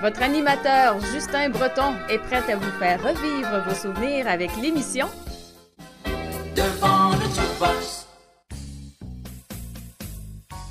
Votre animateur Justin Breton est prêt à vous faire revivre vos souvenirs avec l'émission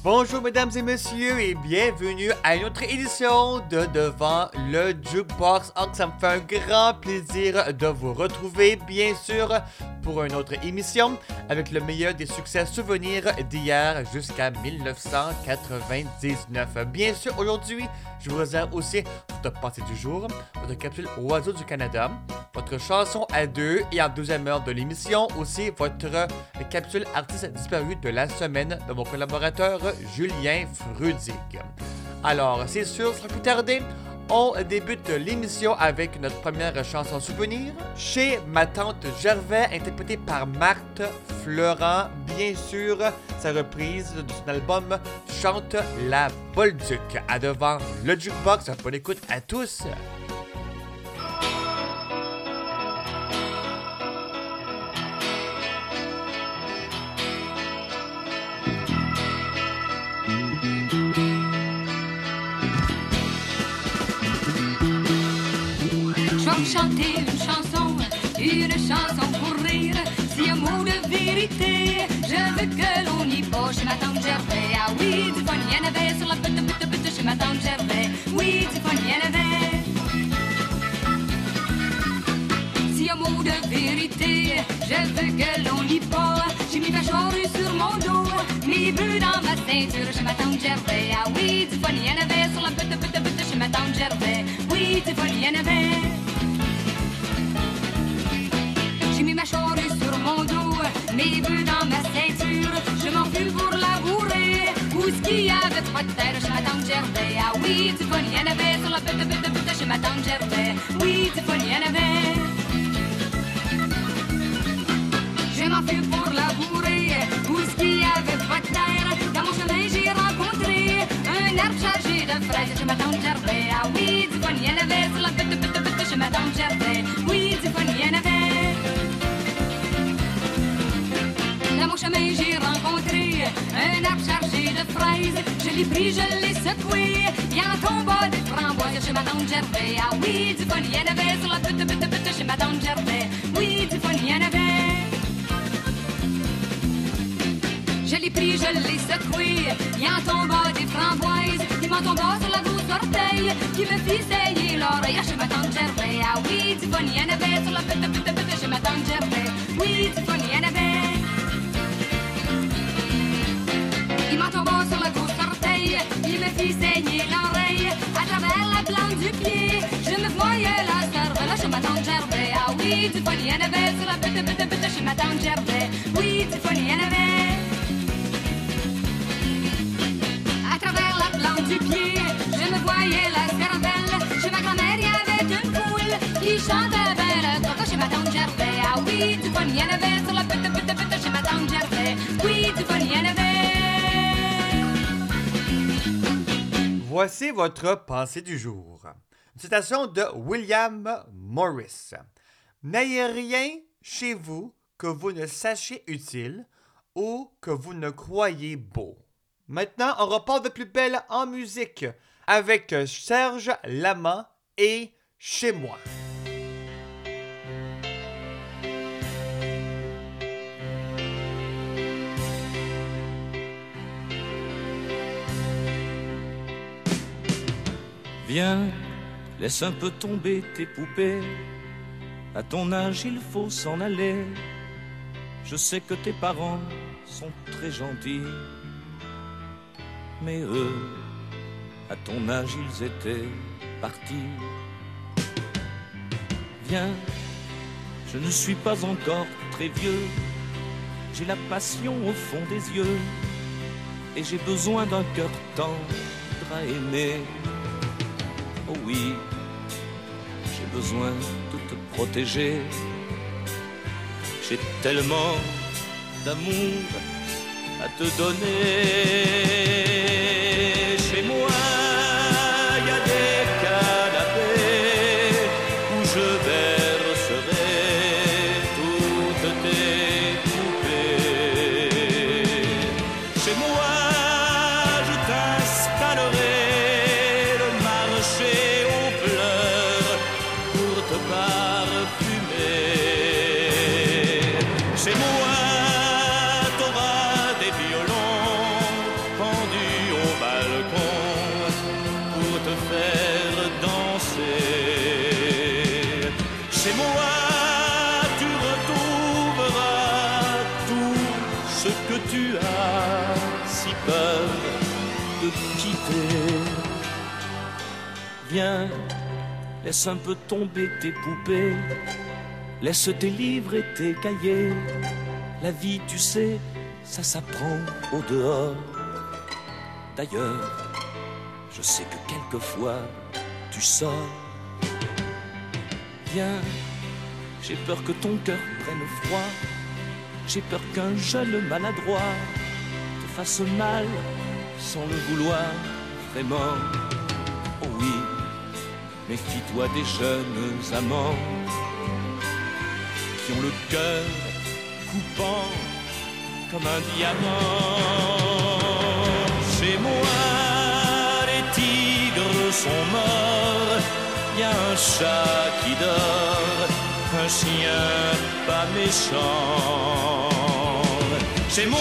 Bonjour mesdames et messieurs et bienvenue à une autre édition de Devant le Jukebox. Oh, ça me fait un grand plaisir de vous retrouver, bien sûr, pour une autre émission avec le meilleur des succès souvenirs d'hier jusqu'à 1999. Bien sûr, aujourd'hui, je vous réserve aussi votre passé du jour, votre capsule Oiseau du Canada, votre chanson à deux et en deuxième heure de l'émission aussi votre capsule artiste disparu de la semaine de mon collaborateur Julien Frudig. Alors, c'est sûr, sans plus tarder, on débute l'émission avec notre première chanson souvenir chez ma tante Gervais, interprétée par Marthe Fleurant. Bien sûr, sa reprise de son album Chante la Bolduc. À devant le jukebox, bonne écoute à tous. Chanter une chanson, une chanson pour rire. Si un mot de vérité, je veux que l'on y pose chez ma tante Gervais. Ah oui, du fun, y en avait sur la pute, pute, pute chez ma tante Gervais. Oui, du fun, y en avait. Si un mot de vérité, je veux que l'on y pose. J'ai mis ma charrue sur mon dos, mes bœufs dans ma ceinture chez ma tante Gervais. Ah oui, du fun, y en avait sur la pute, pute, pute chez ma tante Gervais. Oui, du fun, y en avait. Ma charrue sur mon dos, mes bœufs dans ma ceinture. Je m'enfile pour labourer. Où est-ce qu'il y avait pas de terre chez ma tante Gervais? Ah oui, du fun, y en avait sur la pute, pute, pute chez ma tante Gervais. Oui, du fun, y en avait. Je m'enfile pour labourer. Où est-ce qu'il y avait pas de terre? Dans mon chemin, j'ai rencontré un arbre chargé de fraises chez ma tante Gervais. Ah oui, du fun, y en avait sur la pute, pute, pute chez ma tante Gervais. Chemin, j'ai rencontré un arbre chargé de fraises. Je l'ai pris, je l'ai secoué. Il en tomba des framboises chez ma tante Gervais. Ah oui, du fun, y en avait sur la pute, pute, pute chez ma tante Gervais. Oui, du fun, y en avait. Je l'ai pris, je l'ai secoué. Il en tomba des framboises. Il m'en tomba sur la grosse orteil. Qui me fit saigner l'oreille chez ma tante Gervais. Ah oui, du fun, y en avait sur la pute, pute, pute Il me fit saigner l'oreille. À travers la plante du pied. Je me voyais la cervelle chez ma tante Gervais. Ah oui, du y en avait sur la pute, pute, pute chez ma tante. Oui, du y en avait. À travers la plante du pied, je me voyais la cervelle. Chez ma grand-mère, il y avait une poule qui chantait belle coco chez ma tante Gervais. Ah oui, du y en avait sur la Voici votre pensée du jour. Une citation de William Morris. N'ayez rien chez vous que vous ne sachiez utile ou que vous ne croyez beau. Maintenant, on repart de plus belle en musique avec Serge Lama et Chez moi. Viens, laisse un peu tomber tes poupées. À ton âge, il faut s'en aller. Je sais que tes parents sont très gentils. Mais eux, à ton âge, ils étaient partis. Viens, je ne suis pas encore très vieux. J'ai la passion au fond des yeux. Et j'ai besoin d'un cœur tendre à aimer. Oh oui, besoin de te protéger. J'ai tellement d'amour à te donner. Laisse un peu tomber tes poupées, laisse tes livres et tes cahiers. La vie, tu sais, ça s'apprend au dehors. D'ailleurs, je sais que quelquefois tu sors. Viens, j'ai peur que ton cœur prenne froid. J'ai peur qu'un jeune maladroit te fasse mal sans le vouloir vraiment. Méfie-toi des jeunes amants qui ont le cœur coupant comme un diamant? Chez moi, les tigres sont morts. Y a un chat qui dort, un chien pas méchant. Chez moi,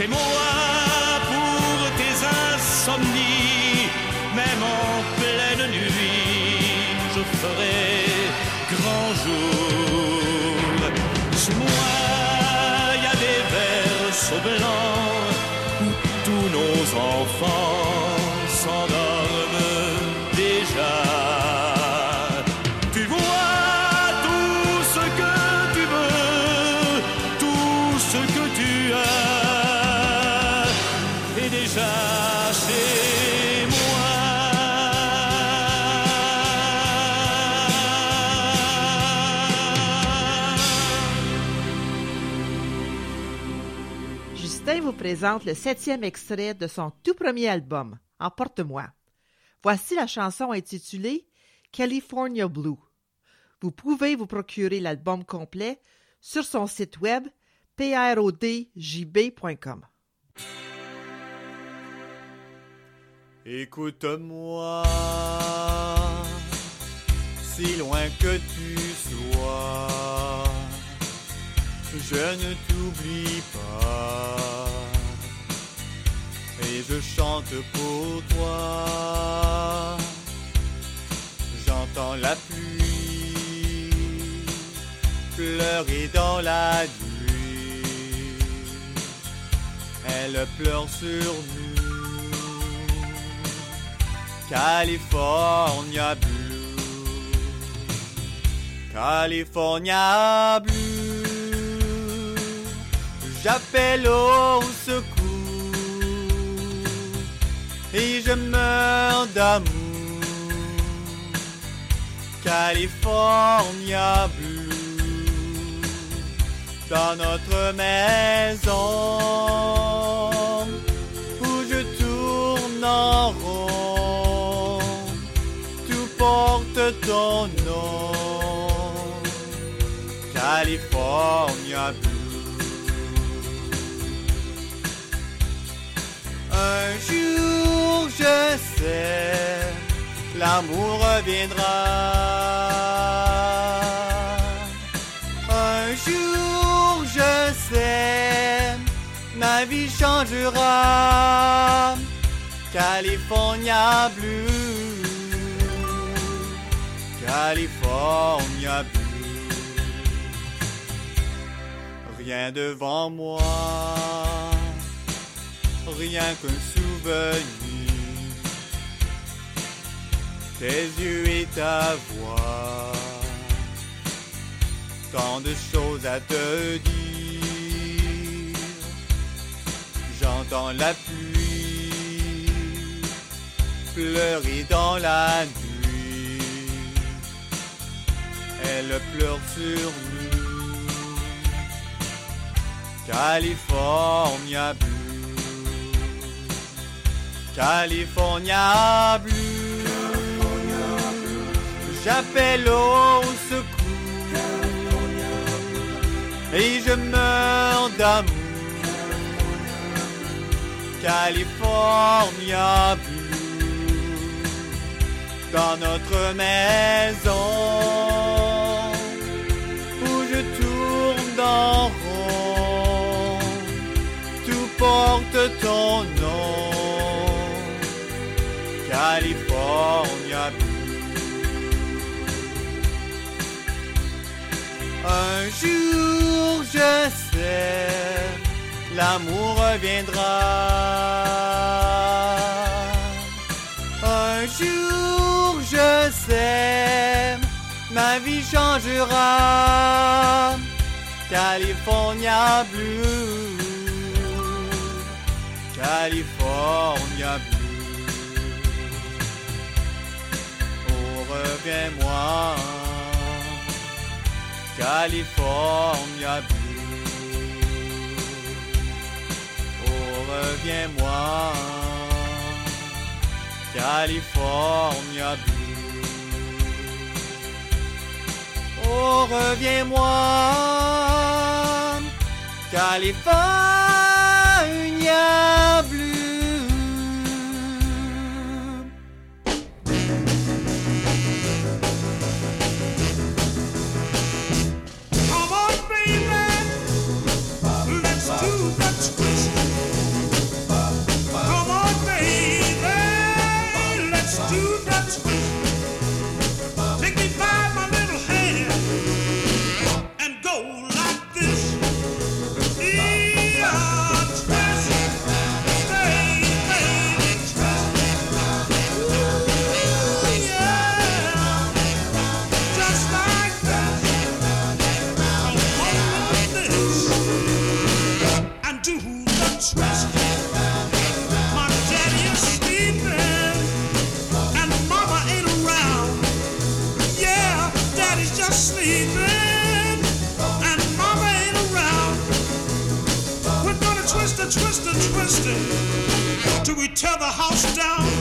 Chez moi, pour tes insomnies, même en présente le septième extrait de son tout premier album, Emporte-moi. Voici la chanson intitulée California Blue. Vous pouvez vous procurer l'album complet sur son site web prodjb.com. Écoute-moi, si loin que tu sois, je ne t'oublie pas. Et je chante pour toi. J'entends la pluie pleurer dans la nuit. Elle pleure sur nous. California Blue. California Blue. J'appelle au secours et je meurs d'amour. California Blue. Dans notre maison où je tourne en rond, tout porte ton nom. California Blue. Un jour, je sais, l'amour reviendra. Un jour, je sais, ma vie changera. California Blue. California Blue. Rien devant moi rien qu'un souvenir. Tes yeux et ta voix, tant de choses à te dire. J'entends la pluie pleurer dans la nuit. Elle pleure sur nous. California Blue. California Blue. J'appelle au secours. Et je meurs d'amour. California Blue. Dans notre maison. Où je tourne dans rond. Tout porte ton nom. California. Un jour, je sais, l'amour reviendra. Un jour, je sais, ma vie changera. California Blue. California. Reviens-moi. California. Oh, reviens-moi. California Blue. Oh, reviens-moi. California Blue. Tear the house down.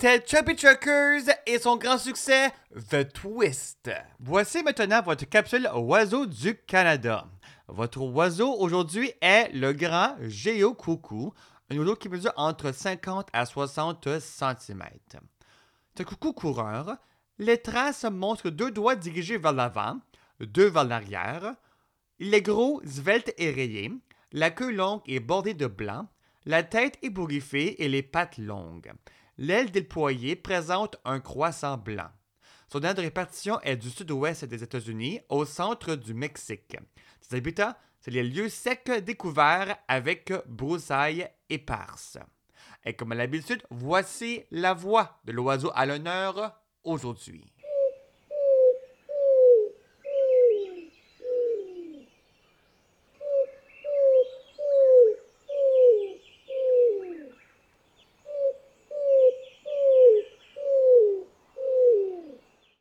C'était Chubby Truckers et son grand succès The Twist. Voici maintenant votre capsule Oiseau du Canada. Votre oiseau aujourd'hui est le grand Géo Coucou, un oiseau qui mesure entre 50 à 60 cm. Un coucou coureur. Les traces montrent deux doigts dirigés vers l'avant, deux vers l'arrière. Il est gros, svelte et rayé, la queue longue et bordée de blanc, la tête ébouriffée et les pattes longues. L'aile déployée présente un croissant blanc. Son aire de répartition est du sud-ouest des États-Unis au centre du Mexique. Ses habitats, c'est les lieux secs découverts avec broussailles éparses. Et comme à l'habitude, voici la voix de l'oiseau à l'honneur aujourd'hui.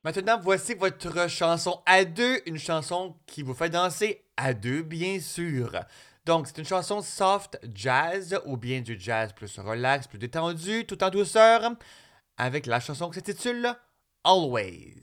Maintenant, voici votre chanson à deux, une chanson qui vous fait danser à deux, bien sûr. Donc, c'est une chanson soft jazz ou bien du jazz plus relax, plus détendu, tout en douceur, avec la chanson qui s'intitule Always.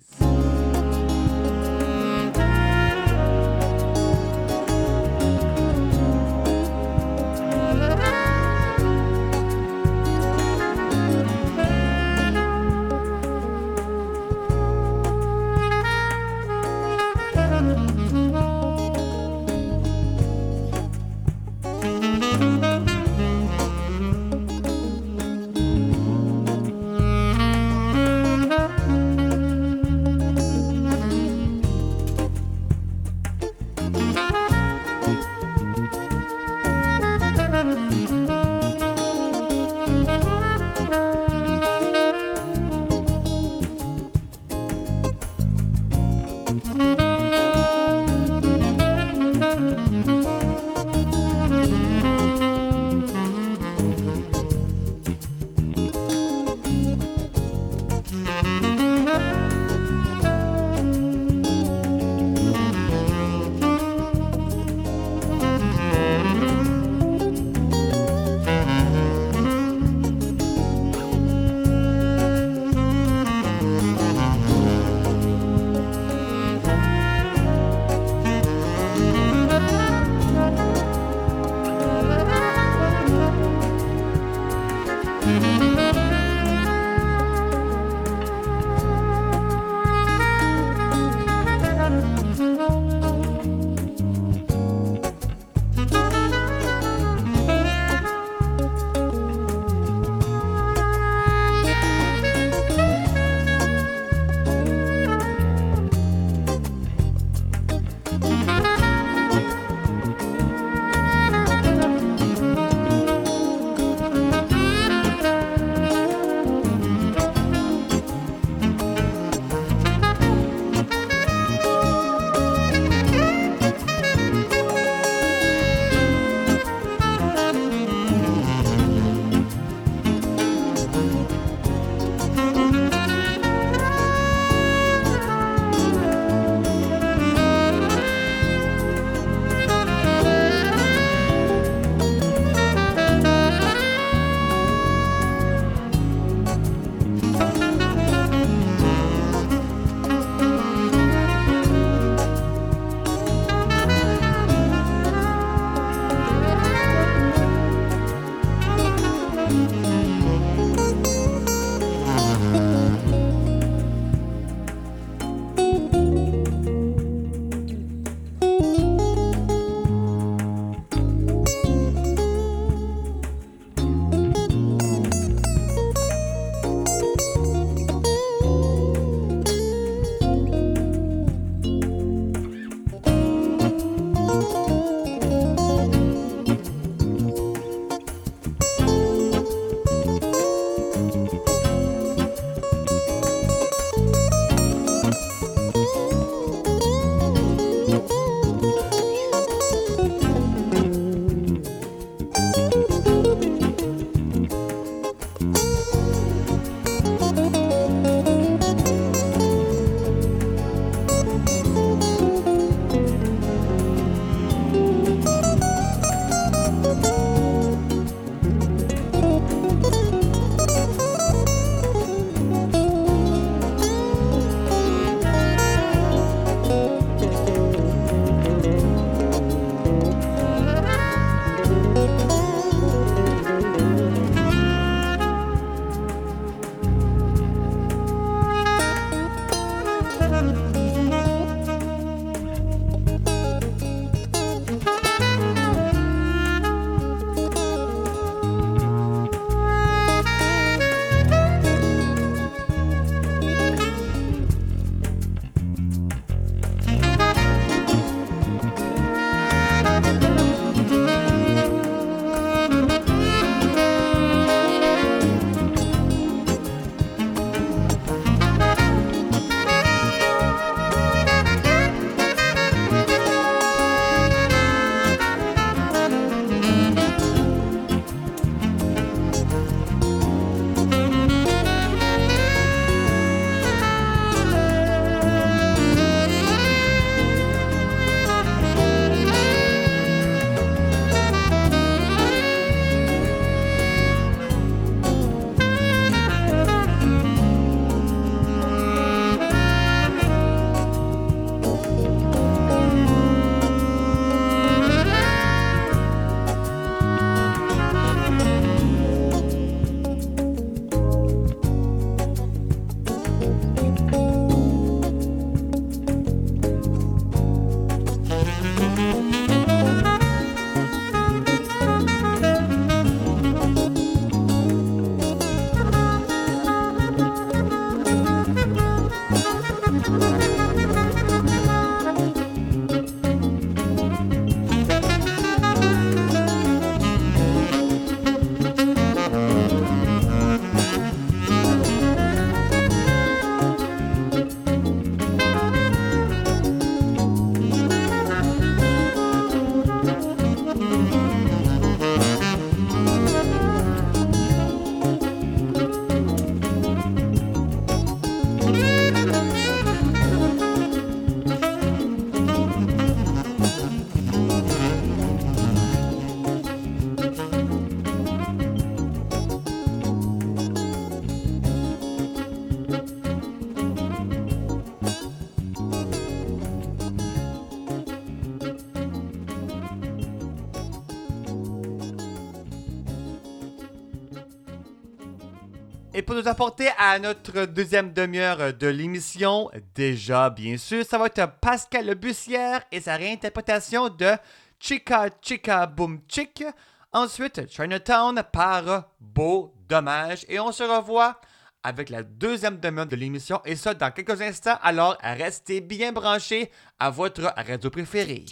pour nous apporter à notre deuxième demi-heure de l'émission, déjà bien sûr, ça va être Pascal Bussière et sa réinterprétation de Chica Chica Boom Chick. Ensuite, Chinatown par Beau Dommage. Et on se revoit avec la deuxième demi-heure de l'émission et ça dans quelques instants. Alors, restez bien branchés à votre radio préférée.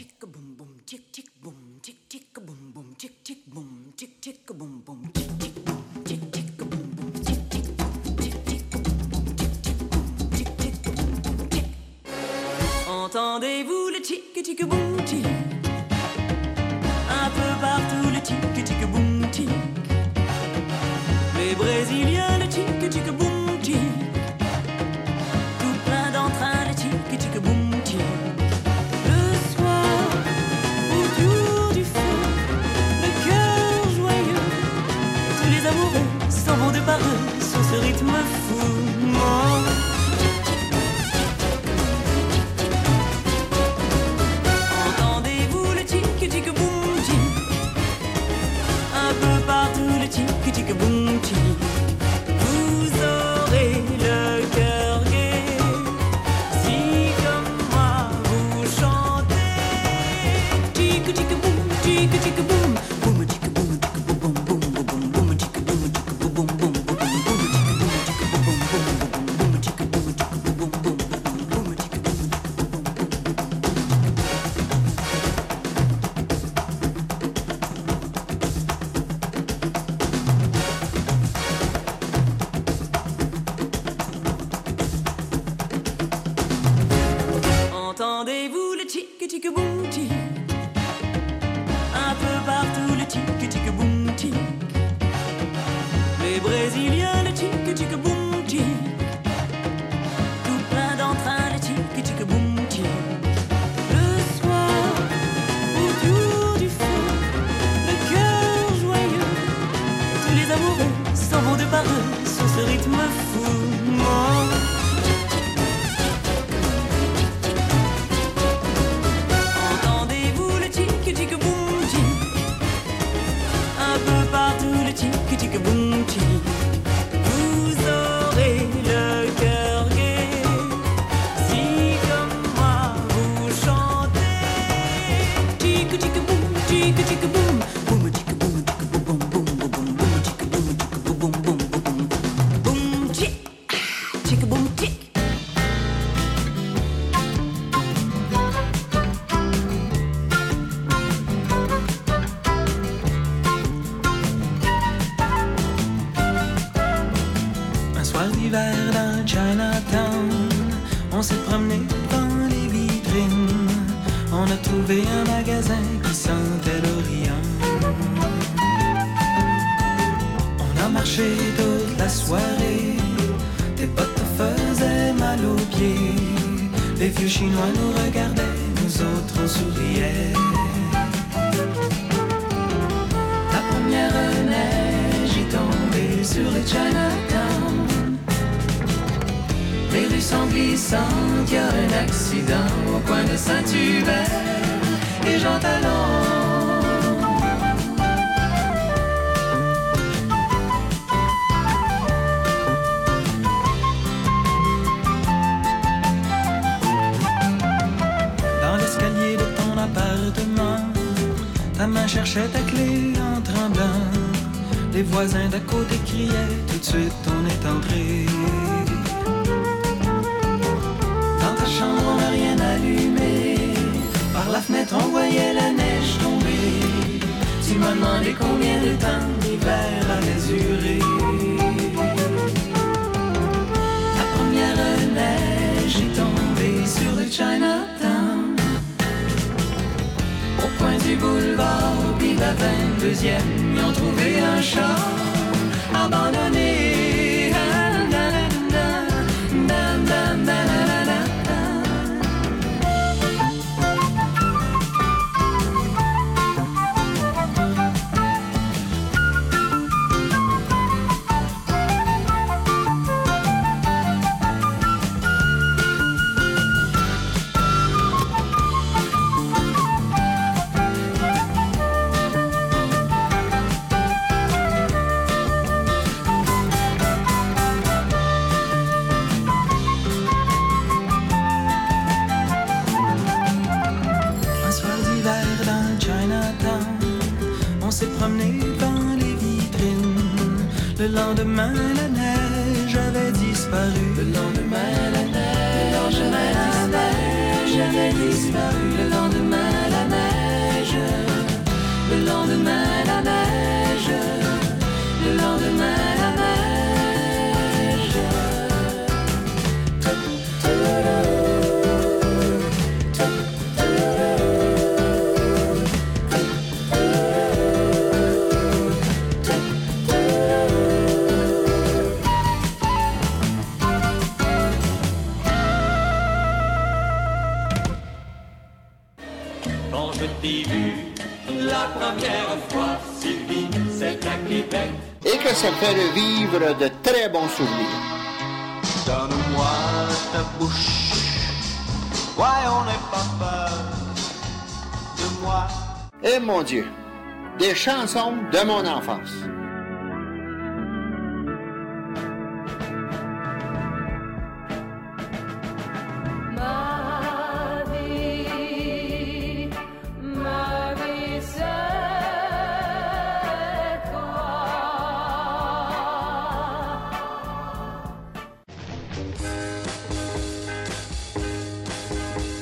Entendez-vous le tic tic boum tic Un peu partout le tic tic boum tic Les Brésiliens le tic tic boum tic Tout plein d'entrain le tic tic boum tic Le soir autour du feu le cœur joyeux Tous les amoureux s'en vont de par eux sur ce rythme fou. Le lendemain, chansons de mon enfance.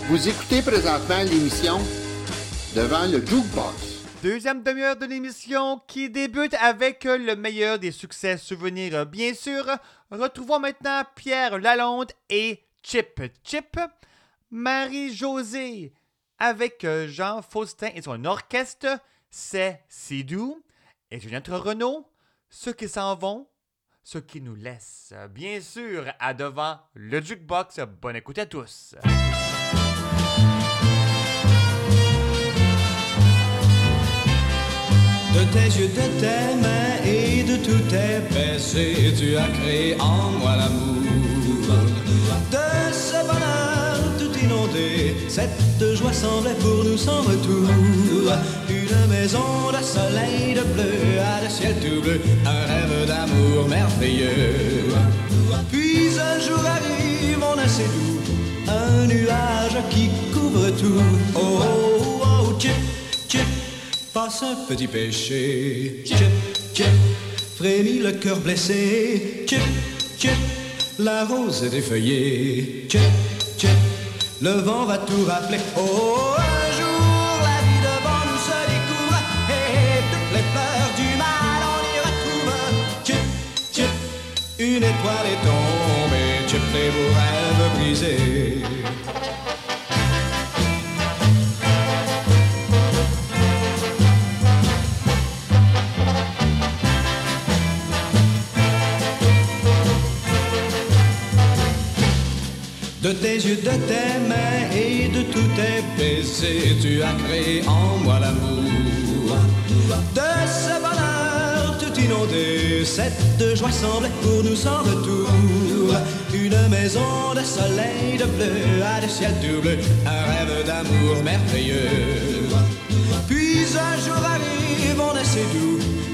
Vous écoutez présentement l'émission Devant le Jukebox. Deuxième demi-heure de l'émission qui débute avec euh, le meilleur des succès souvenirs, bien sûr. Retrouvons maintenant Pierre Lalonde et Chip Chip. Marie-Josée avec euh, Jean Faustin et son orchestre, c'est si doux. Et Juliette Renault, ceux qui s'en vont, ceux qui nous laissent. Bien sûr, à devant le jukebox. Bonne écoute à tous. De tes yeux, de tes mains et de tous tes baisers, tu as créé en moi l'amour. De ce bonheur tout inondé, cette joie semblait pour nous sans retour. Une maison de soleil, de bleu, à de ciel tout bleu, un rêve d'amour merveilleux. Puis un jour arrive, on a assez doux, un nuage qui couvre tout. Oh, oh, oh, passe un petit péché. Chip, chip, frémit le cœur blessé. Chip, chip, la rose est défeuillée. Chip, chip, le vent va tout rappeler. Oh, un jour la vie devant nous se découvre et toutes les fleurs du mal on y retrouve. Une étoile est tombée. Chip, les beaux rêves brisés. De tes yeux, de tes mains et de tous tes baisers, tu as créé en moi l'amour. De ce bonheur tout inondé, cette joie semblait pour nous sans retour. Une maison de soleil, de bleu, à de ciel tout bleu, un rêve d'amour merveilleux. Puis un jour arrive, on est si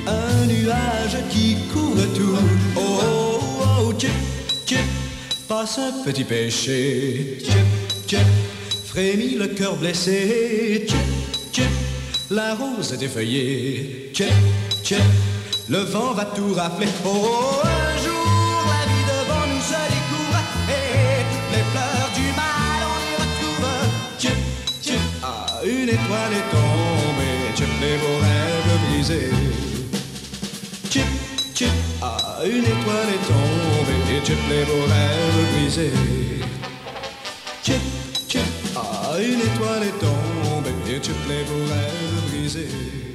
un nuage qui couvre tout. Oh, oh, oh, chip, passe un petit péché. Frémit le cœur blessé. La rose est chip, le vent va tout rafler. Oh, un jour la vie devant nous se découvre et toutes les fleurs du mal on y retrouve. Chip, chip, ah, une étoile est tombée. Chip, les beaux rêves brisés. Chip, chip, ah, une étoile est tombée chip les beaux rêves brisés. Chip, chip, ah, une étoile est tombée chip les beaux rêves brisés.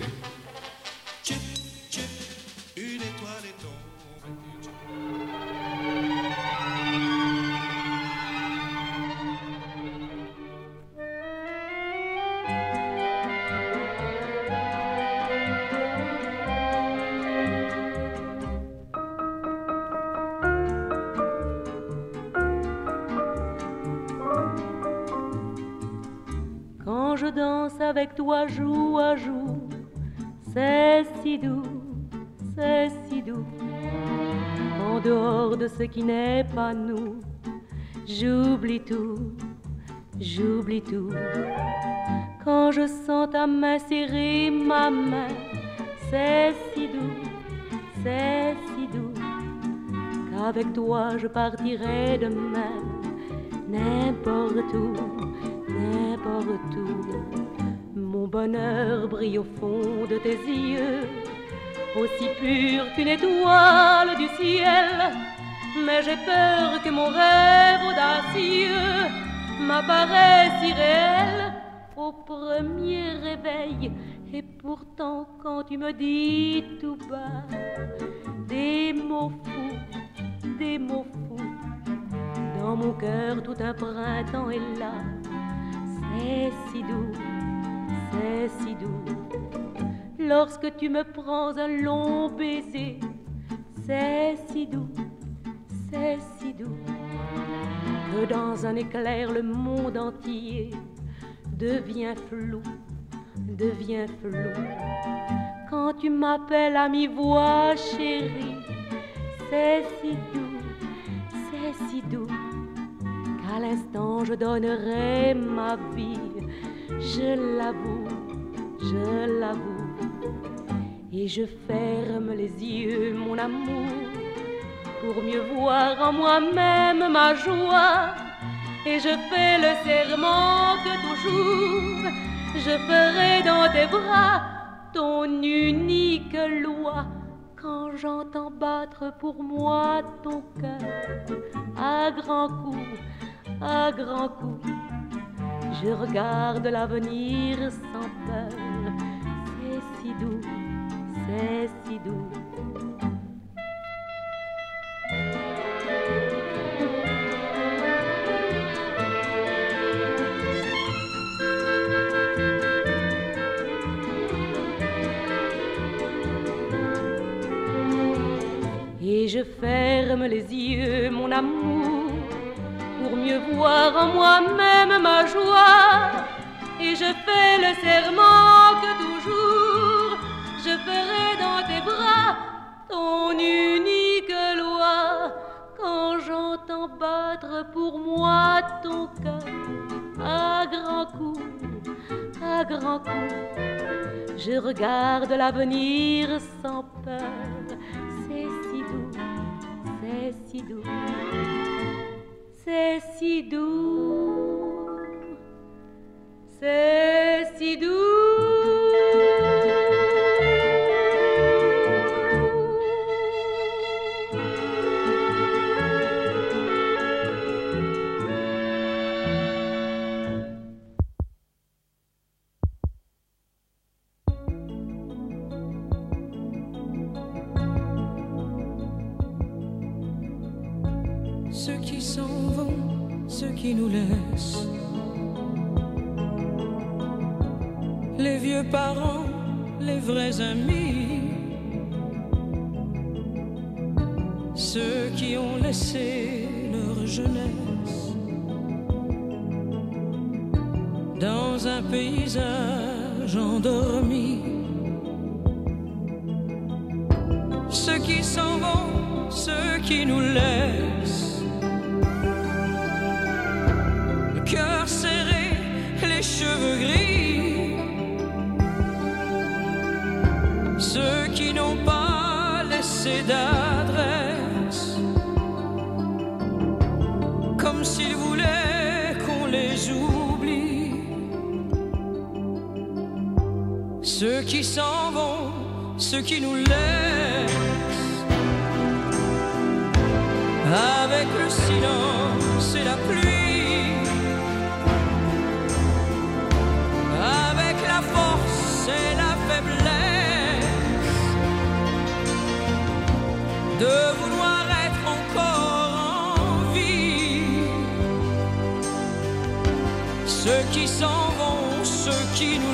Je danse avec toi joue à joue, c'est si doux, c'est si doux. En dehors de ce qui n'est pas nous, j'oublie tout, j'oublie tout. Quand je sens ta main serrer ma main, c'est si doux, c'est si doux. Avec toi, je partirai demain, n'importe où, n'importe où. Mon bonheur brille au fond de tes yeux, aussi pur qu'une étoile du ciel. Mais j'ai peur que mon rêve audacieux m'apparaisse irréel au premier réveil. Et pourtant, quand tu me dis tout bas des mots fous, des mots fous, dans mon cœur tout un printemps est là. C'est si doux, c'est si doux. Lorsque tu me prends un long baiser, c'est si doux, c'est si doux. Que dans un éclair le monde entier devient flou, devient flou. Quand tu m'appelles à mi-voix, chérie, c'est si doux, c'est si doux. Qu'à l'instant je donnerai ma vie, je l'avoue, je l'avoue. Et je ferme les yeux, mon amour, pour mieux voir en moi-même ma joie. Et je fais le serment que toujours je ferai dans tes bras ton unique loi. Quand j'entends battre pour moi ton cœur à grands coups, à grands coups, je regarde l'avenir sans peur. C'est si doux, c'est si doux. Et je ferme les yeux, mon amour, mieux voir en moi-même ma joie. Et je fais le serment que toujours je ferai dans tes bras ton unique loi. Quand j'entends battre pour moi ton cœur à grands coups, à grands coups, je regarde l'avenir sans peur. C'est si doux, c'est si doux, c'est si doux, c'est si Ceux s'en vont, ceux qui nous laissent. Les vieux parents, les vrais amis. Ceux qui ont laissé leur jeunesse dans un paysage endormi. Ceux qui s'en vont, ceux qui nous laissent. Ceux qui s'en vont, ceux qui nous laissent. Avec le silence et la pluie. Avec la force et la faiblesse de vouloir être encore en vie. Ceux qui s'en vont, ceux qui nous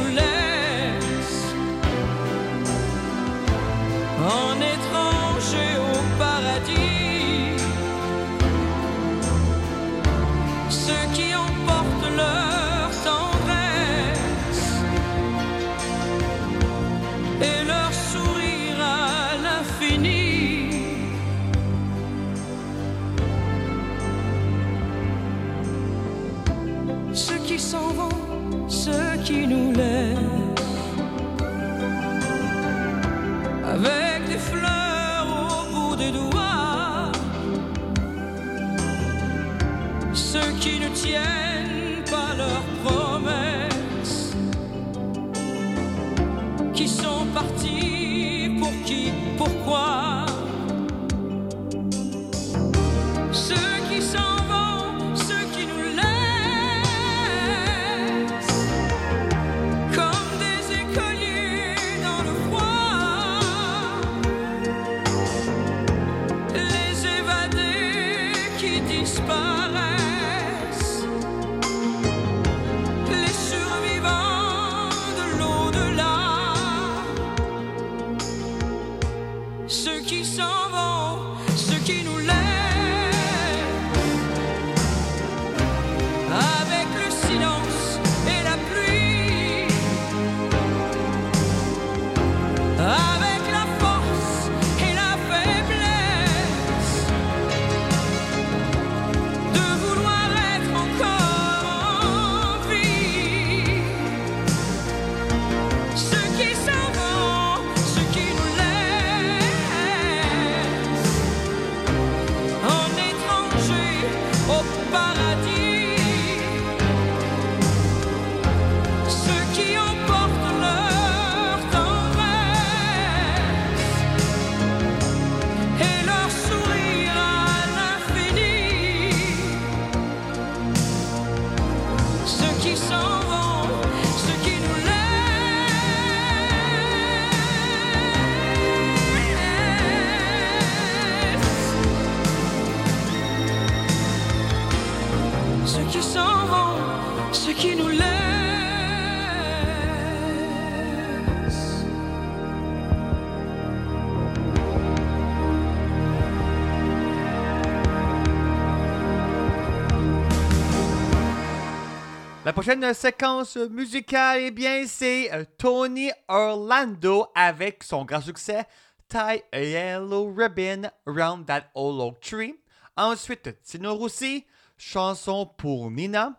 prochaine séquence musicale, eh bien, c'est euh, Tony Orlando avec son grand succès Tie a Yellow Ribbon Around That Old Oak Tree. Ensuite, Tino Rossi, chanson pour Nina.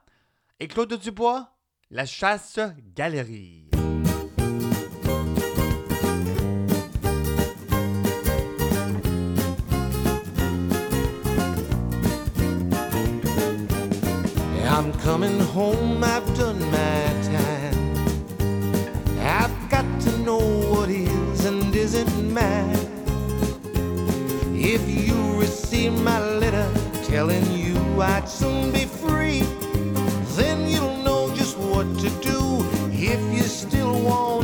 Et Claude Dubois, La chasse galerie. Coming home, I've done my time. I've got to know what is and isn't mine. If you receive my letter telling you I'd soon be free, then you'll know just what to do if you still want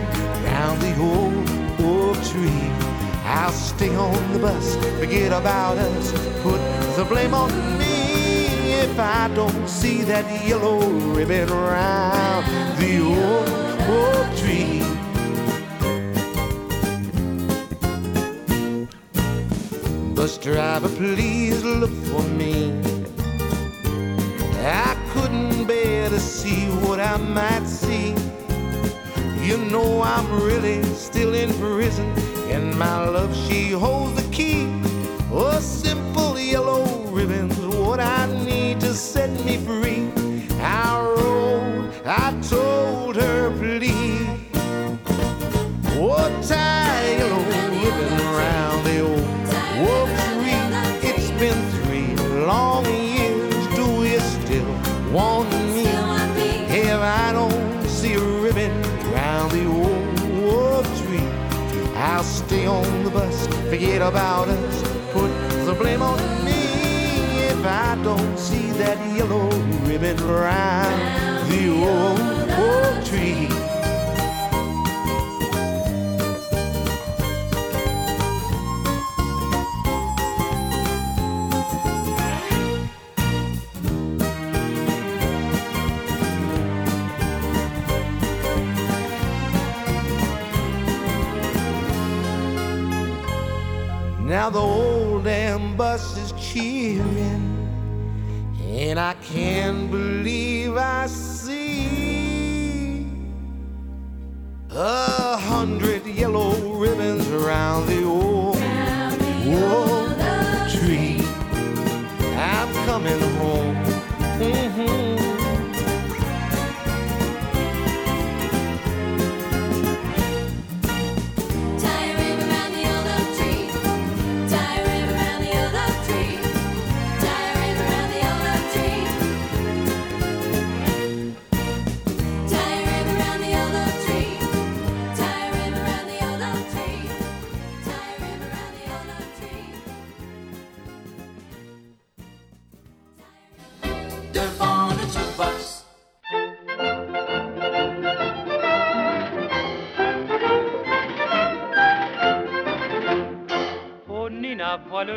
ribbon the old oak tree, I'll stay on the bus. Forget about us. Put the blame on me. If I don't see that yellow ribbon round the old oak tree. Bus driver, please look for me. I couldn't bear to see what I might see. You know I'm really still in prison, and my love, she holds the key. Oh, simple yellow ribbons, what I need to set me free. I wrote, I told her, Forget about us. Put the blame on me. If I don't see that yellow ribbon round the old oak tree. Now the old damn bus is cheering, and I can't believe I see a hundred yellow ribbons around the old, old tree. I'm coming home. Mhm.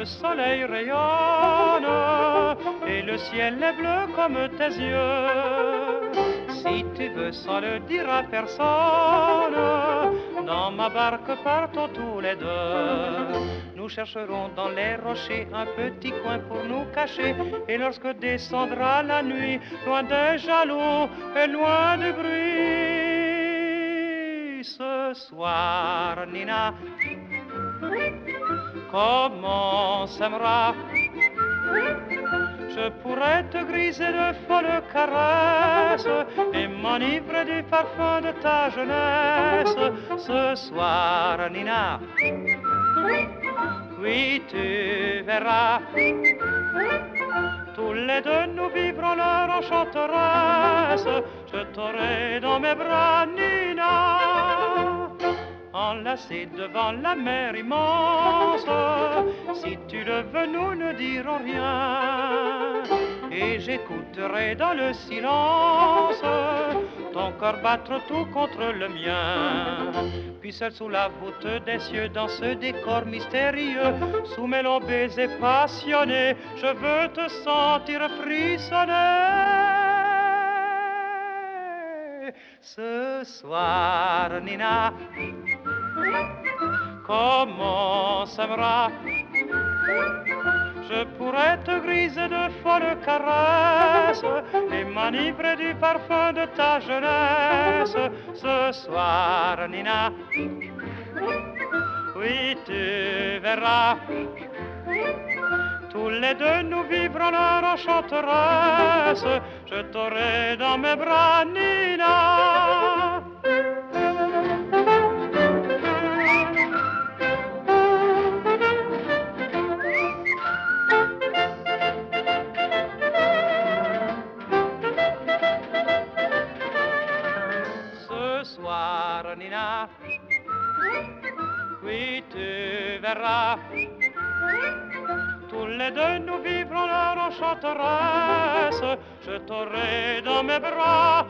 Soleil rayonne et le ciel est bleu comme tes yeux. Si tu veux sans le dire à personne, dans ma barque partons tous les deux. Nous chercherons dans les rochers un petit coin pour nous cacher. Et lorsque descendra la nuit, loin des jaloux et loin du bruit, ce soir, Nina, comment s'aimera je pourrais te griser de folles caresses et m'enivrer du parfum de ta jeunesse. Ce soir, Nina, oui, tu verras. Tous les deux nous vivrons leur enchanteresse. Je t'aurai dans mes bras, Nina enlacés devant la mer immense. Si tu le veux, nous ne dirons rien. Et j'écouterai dans le silence ton corps battre tout contre le mien. Puis seul sous la voûte des cieux, dans ce décor mystérieux, sous mes longs baisers passionnés, je veux te sentir frissonner. Ce soir, Nina, comment s'aimera? Je pourrais te griser de folles caresses et m'enivrer du parfum de ta jeunesse. Ce soir, Nina, oui, tu verras. Tous les deux nous vivrons leur enchanteresse. Je t'aurai dans mes bras, Nina. Ce soir, Nina, oui, tu verras. Tous les deux nous vivrons leur enchanteresse. Je t'aurai dans mes bras.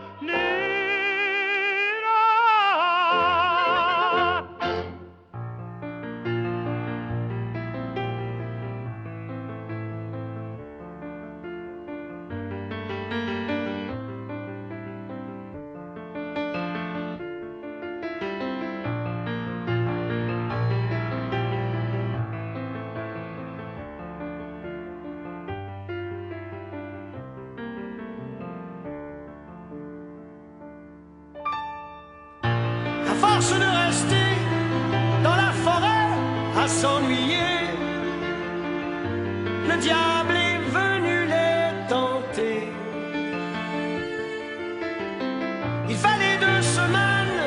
Il fallait deux semaines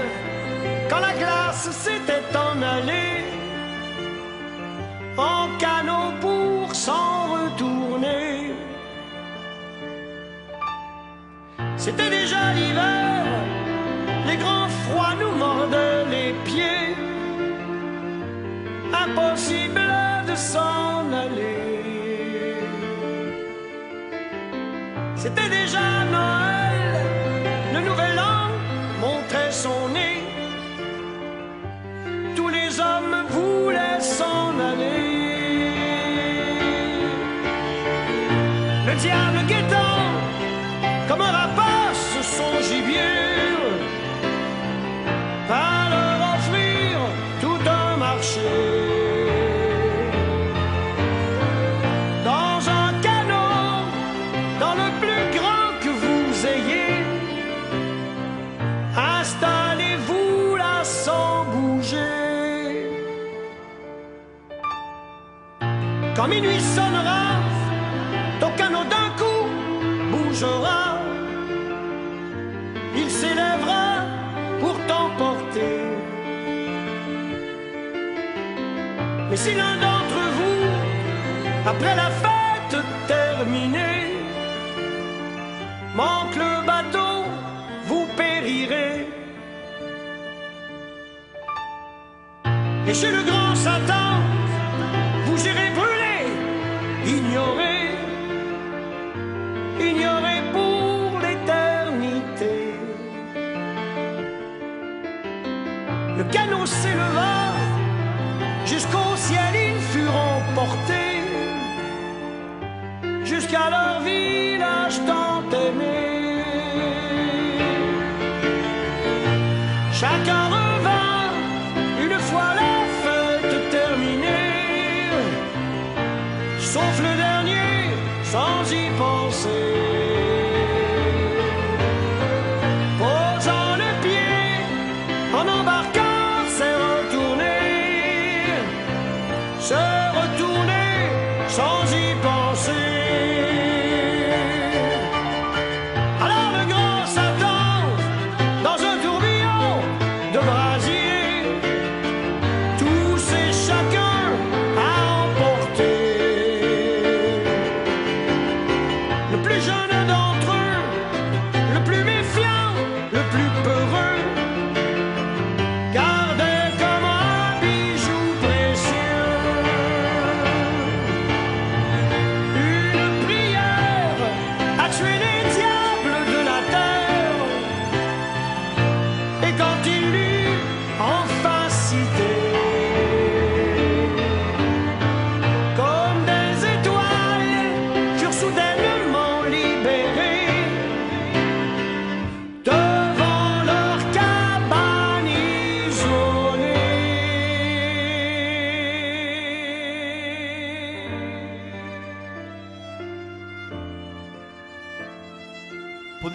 quand la glace s'était en allée en canot pour s'en retourner. C'était déjà l'hiver, les grands froids nous mordaient les pieds. Impossible de s'en aller. C'était déjà Noël, Quand minuit sonnera, ton canot d'un coup bougera. Il s'élèvera pour t'emporter. Mais si l'un d'entre vous, après la fête terminée, manque le bateau, vous périrez. Et chez le grand Satan, canot s'éleva, jusqu'au ciel ils furent emportés, jusqu'à leur vie.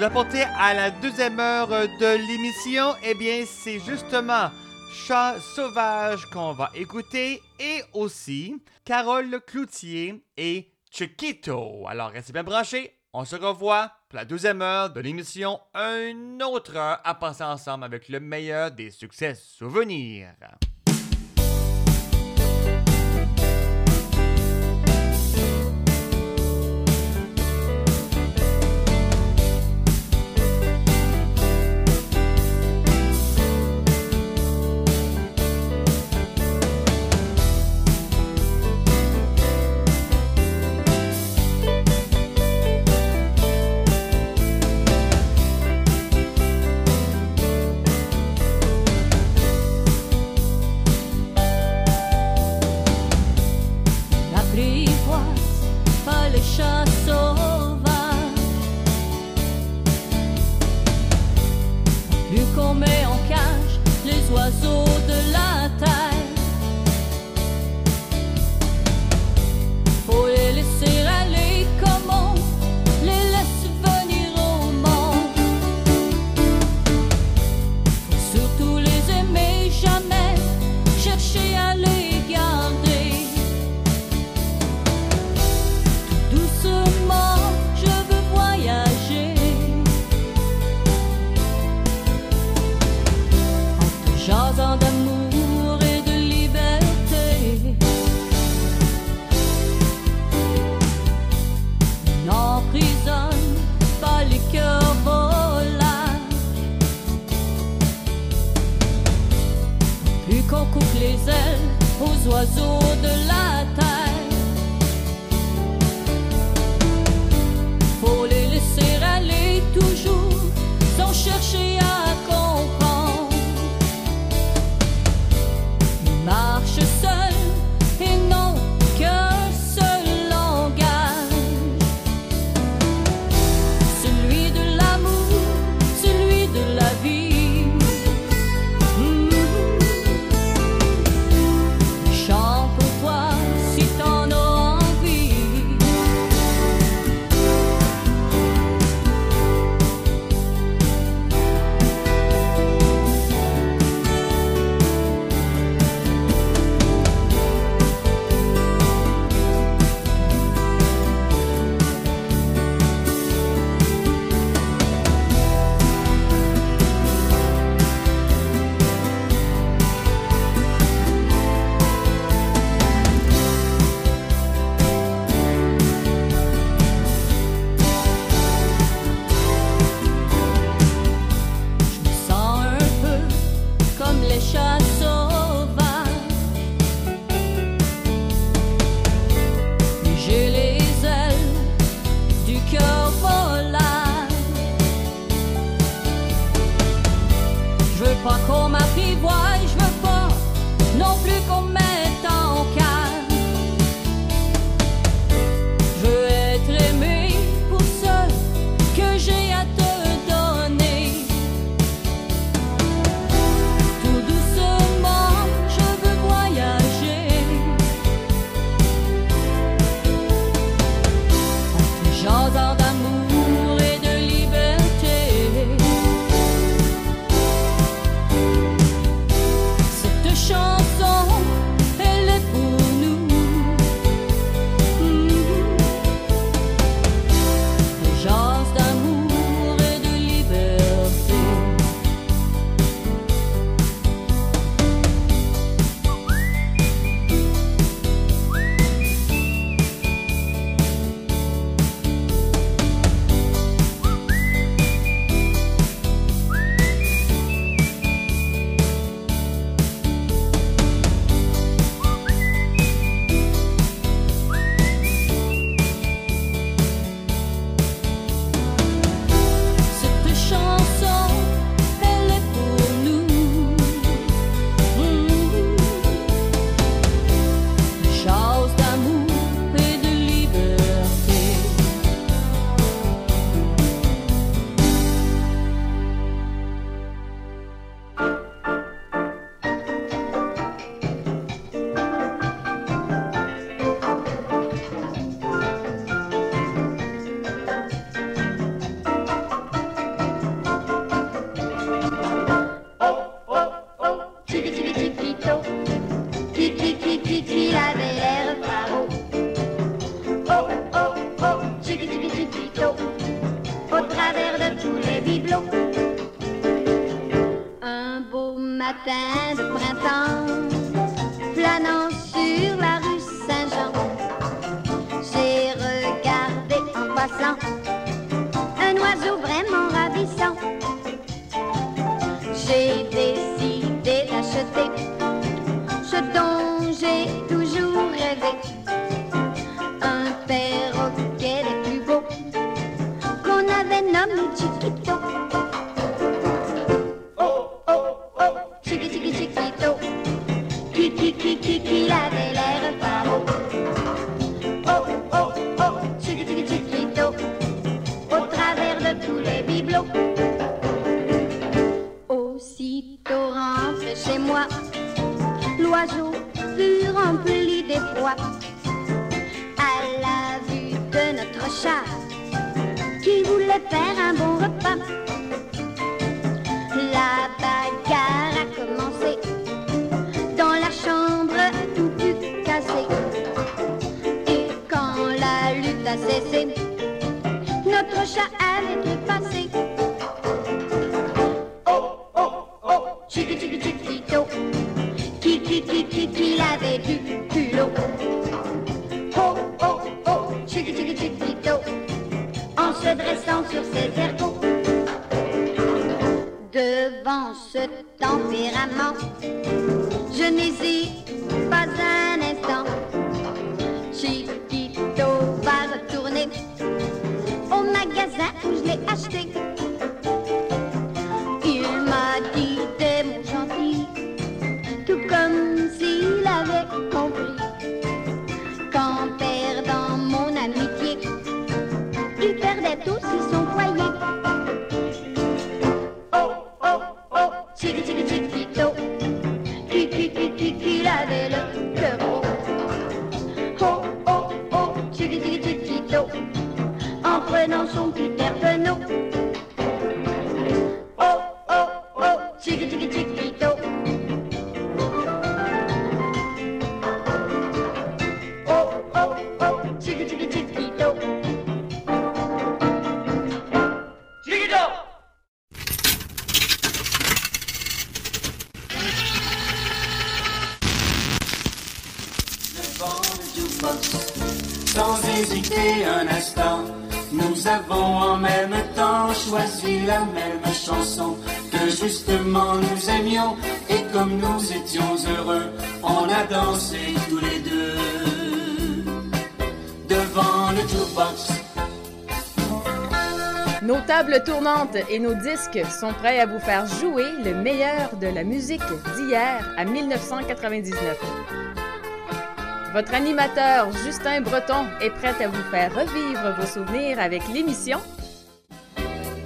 à la deuxième heure de l'émission, eh bien, c'est justement Chat sauvage qu'on va écouter et aussi Carole Cloutier et Chiquito. Alors, restez bien branchés. On se revoit pour la deuxième heure de l'émission. Une autre heure à passer ensemble avec le meilleur des succès souvenirs. Oh, chiqui, Nos tables tournantes et nos disques sont prêts à vous faire jouer le meilleur de la musique d'hier à 1999. Votre animateur Justin Breton est prêt à vous faire revivre vos souvenirs avec l'émission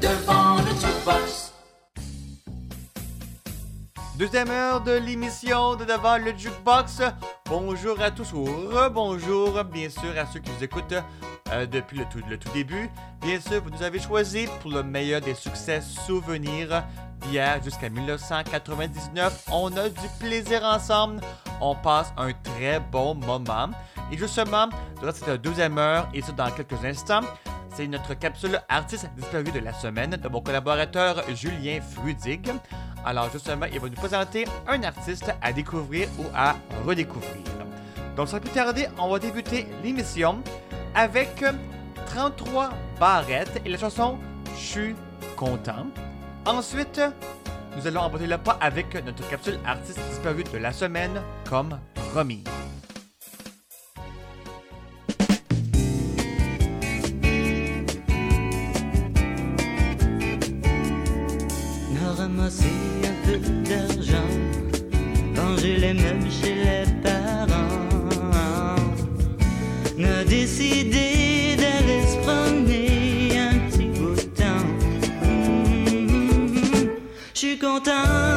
Devant le jukebox. Deuxième heure de l'émission de Devant le Jukebox. Bonjour à tous ou rebonjour, bien sûr, à ceux qui nous écoutent euh, depuis le tout, début. Bien sûr, vous nous avez choisi pour le meilleur des succès souvenirs d'hier jusqu'à 1999. On a du plaisir ensemble. On passe un très bon moment. Et justement, durant cette deuxième heure, et ça dans quelques instants, c'est notre capsule artiste disparu de la semaine de mon collaborateur Julien Frudig. Alors justement, il va nous présenter un artiste à découvrir ou à redécouvrir. Donc sans plus tarder, on va débuter l'émission avec 33 barrettes et la chanson Je suis content. Ensuite, nous allons emboîter le pas avec notre capsule artiste disparu de la semaine comme promis. un peu d'argent les. N'a décidé d'aller se promener un petit bout de temps. Mhm. Je suis content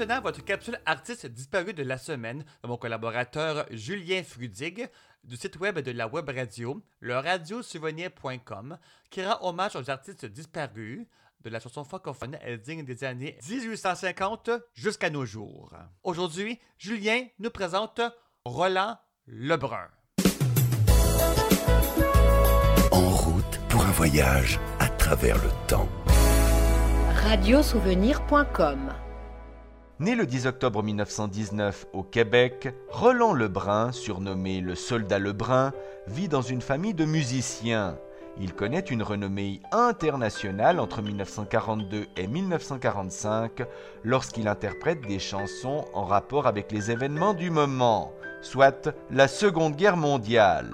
maintenant votre capsule artiste disparu de la semaine de mon collaborateur Julien Frudig du site web de la web radio, le radiosouvenir.com, qui rend hommage aux artistes disparus de la chanson francophone digne des années 1850 jusqu'à nos jours. Aujourd'hui, Julien nous présente Roland Lebrun. En route pour un voyage à travers le temps. Radiosouvenir.com Né le 10 octobre 1919 au Québec, Roland Lebrun, surnommé le soldat Lebrun, vit dans une famille de musiciens. Il connaît une renommée internationale entre 1942 et 1945 lorsqu'il interprète des chansons en rapport avec les événements du moment, soit la Seconde Guerre mondiale.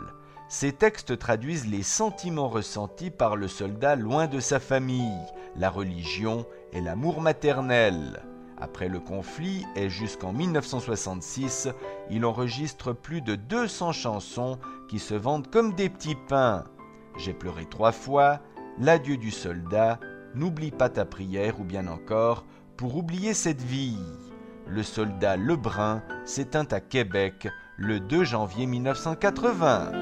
Ces textes traduisent les sentiments ressentis par le soldat loin de sa famille, la religion et l'amour maternel. Après le conflit et jusqu'en 1966, il enregistre plus de 200 chansons qui se vendent comme des petits pains. J'ai pleuré trois fois, L'adieu du soldat, N'oublie pas ta prière ou bien encore Pour oublier cette vie. Le soldat Lebrun s'éteint à Québec le 2 janvier 1980.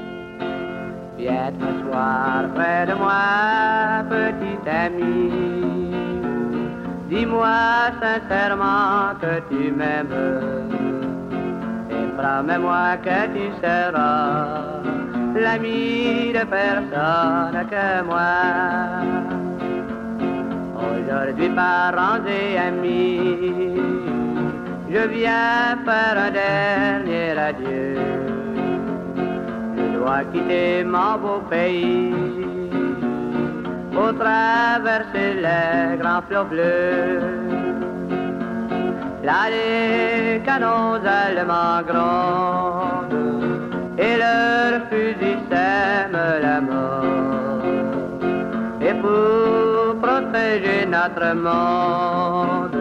Viens t'asseoir près de moi, petit ami. Dis-moi sincèrement que tu m'aimes. Et promets-moi que tu seras l'ami de personne que moi. Aujourd'hui, parents et amis, je viens faire un dernier adieu. Je dois quitter mon beau pays pour traverser les grands flots bleus. Là, les canons allemands grondent et leurs fusils sèment la mort. Et pour protéger notre monde,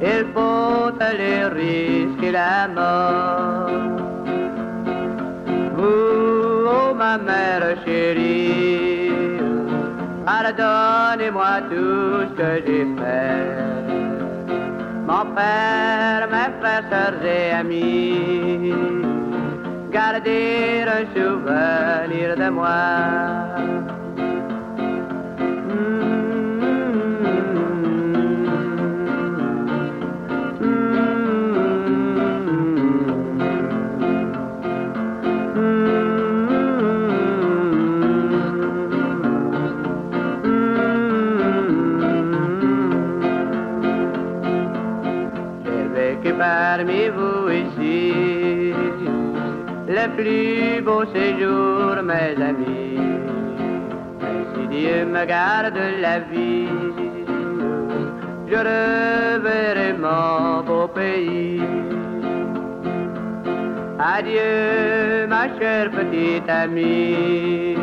il faut aller risquer la mort. Vous, ma mère chérie, pardonnez-moi tout ce que j'ai fait. Mon père, mes frères, sœurs et amis, garder un souvenir de moi. Plus beau séjour, mes amis. Si Dieu me garde la vie, je reverrai mon beau pays. Adieu, ma chère petite amie.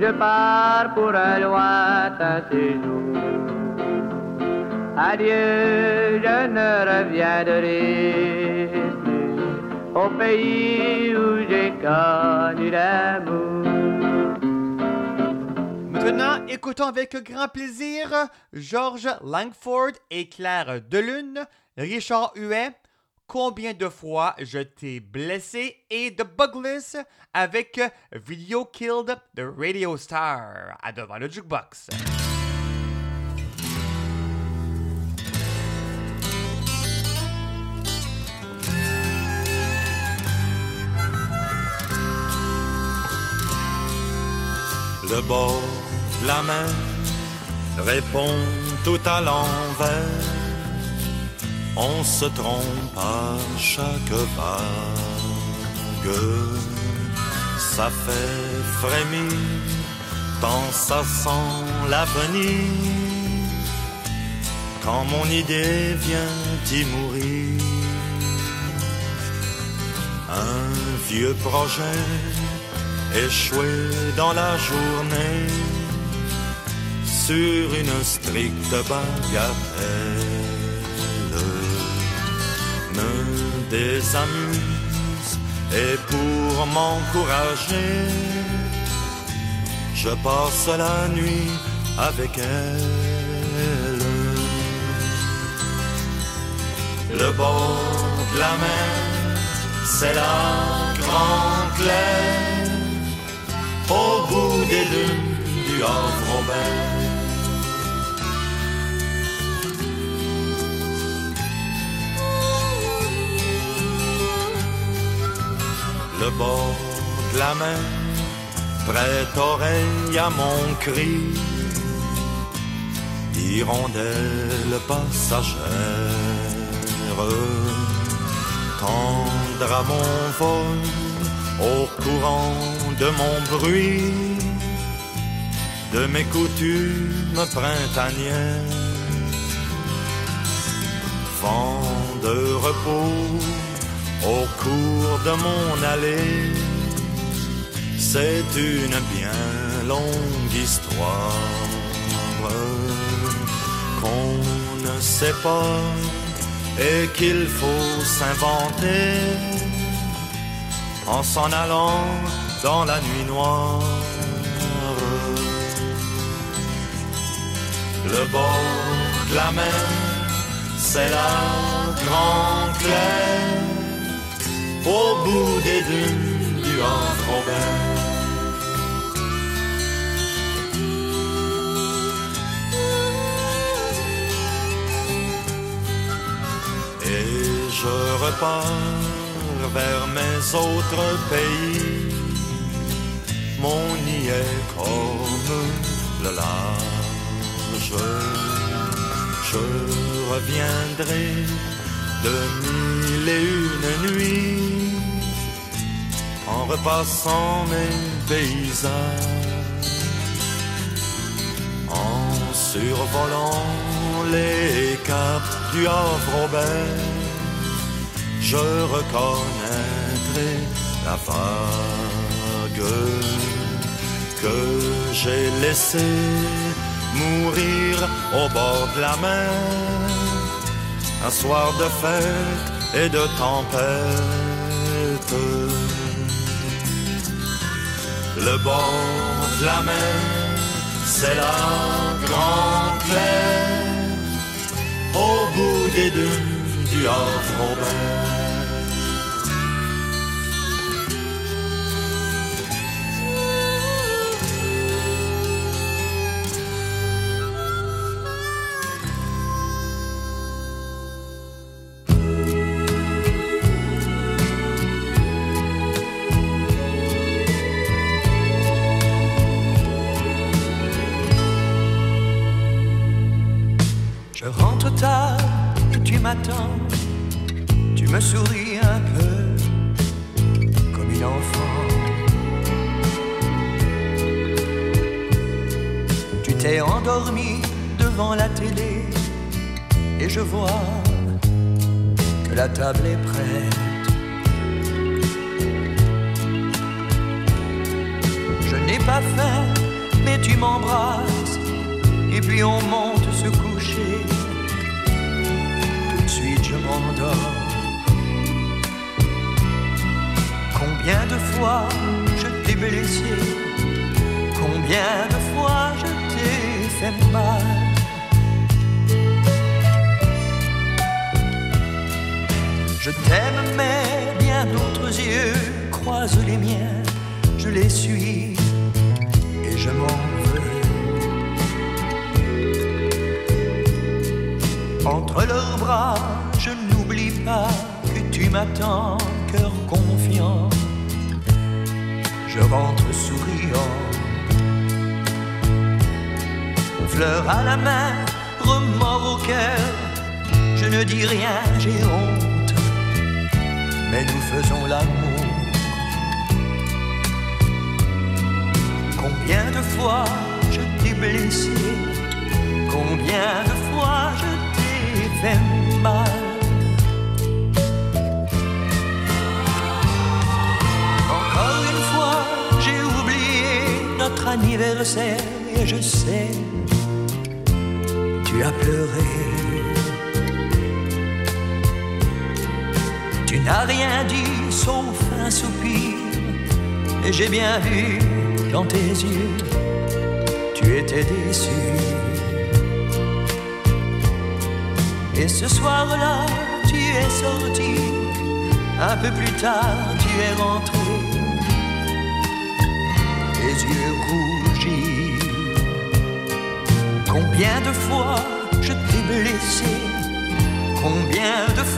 Je pars pour un lointain séjour. Adieu, je ne reviendrai pays. Maintenant, écoutons avec grand plaisir Georges Langford et Claire Delune, Richard Huet, Combien de fois je t'ai blessé et The Bugless avec Video Killed the Radio Star à devant le jukebox. Le bord la main répond tout à l'envers. On se trompe à chaque vague. Ça fait frémir, tant ça sent l'avenir. Quand mon idée vient y mourir, un vieux projet échoué dans la journée sur une stricte bagatelle me désamuse et pour m'encourager. Je passe la nuit avec elle. Le bord de la mer, c'est la grande claire. Au bout des dunes du Havre-Robert. le bord de la mer, prête oreille à mon cri, hirondelle passagère, tendre à mon vol, au courant de mon bruit, de mes coutumes printanières, vent de repos au cours de mon allée. C'est une bien longue histoire qu'on ne sait pas et qu'il faut s'inventer en s'en allant dans la nuit noire. Le bord de la mer, c'est la grande claire au bout des dunes du Havre-Robert. Et je repars vers mes autres pays. Mon nid est comme le large. Je reviendrai de mille et une nuits en repassant mes paysages, en survolant les caps du Havre-Robert, je reconnaîtrai la que j'ai laissée mourir au bord de la mer un soir de fête et de tempête. Le bord de la mer, c'est la grande claire, au bout des dunes du Havre-Robert. La table est prête. Je n'ai pas faim, mais tu m'embrasses et puis on monte se coucher. Tout de suite je m'endors. Combien de fois je t'ai blessé, combien de fois je t'ai fait mal? Je t'aime, mais bien d'autres yeux croisent les miens. Je les suis et je m'en veux. Entre leurs bras, je n'oublie pas que tu m'attends, cœur confiant. Je rentre souriant, fleur à la main, remords au cœur. Je ne dis rien, j'ai honte, mais nous faisons l'amour. Combien de fois je t'ai blessé, combien de fois je t'ai fait mal. Encore une fois, j'ai oublié notre anniversaire et je sais, tu as pleuré. Rien dit sauf un soupir et j'ai bien vu dans tes yeux, tu étais déçu. Et ce soir-là, tu es sorti, un peu plus tard tu es rentré, les yeux rougis. Combien de fois je t'ai blessé, combien de fois